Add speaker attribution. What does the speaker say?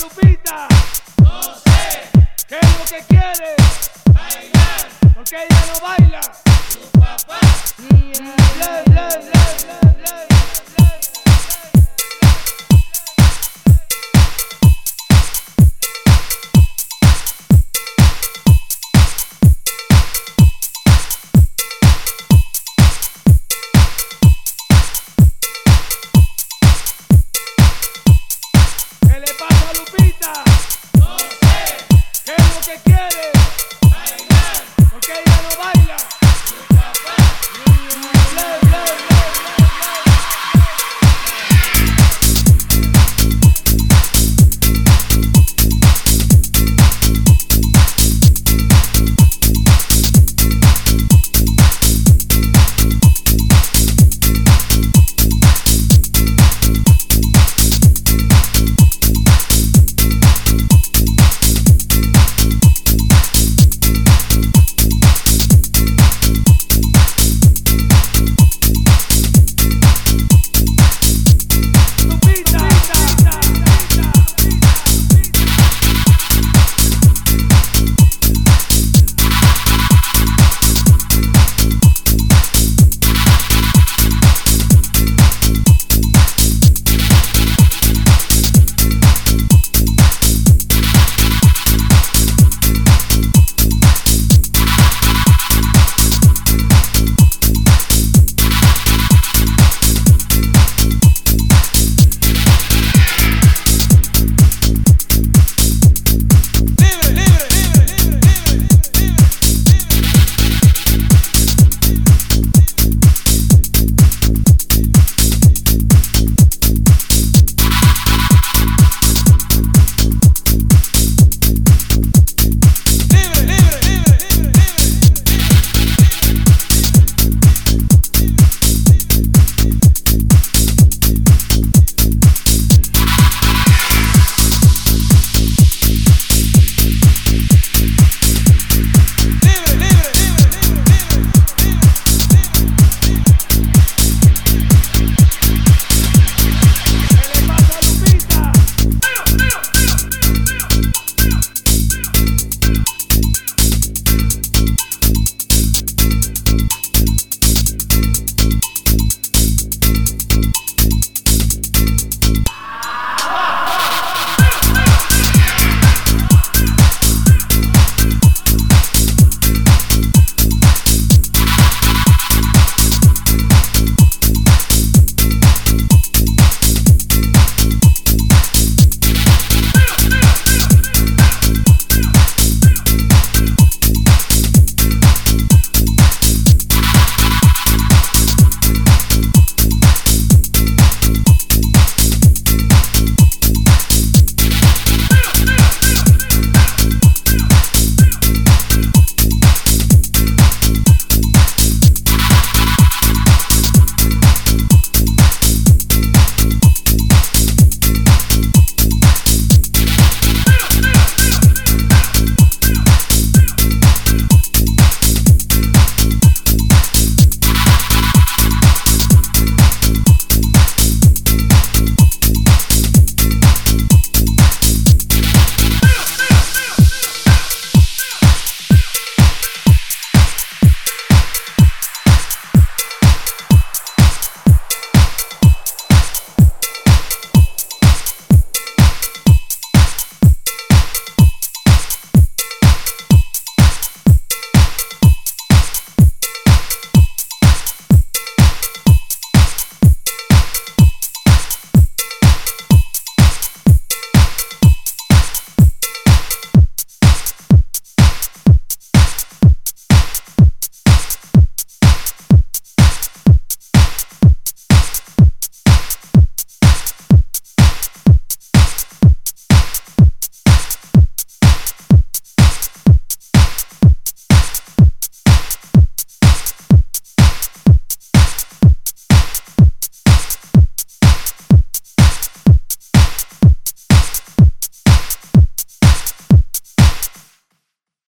Speaker 1: Lupita. No sé. ¿Qué es lo que quiere? Bailar. Porque ella no baila. Su papá. Ni que.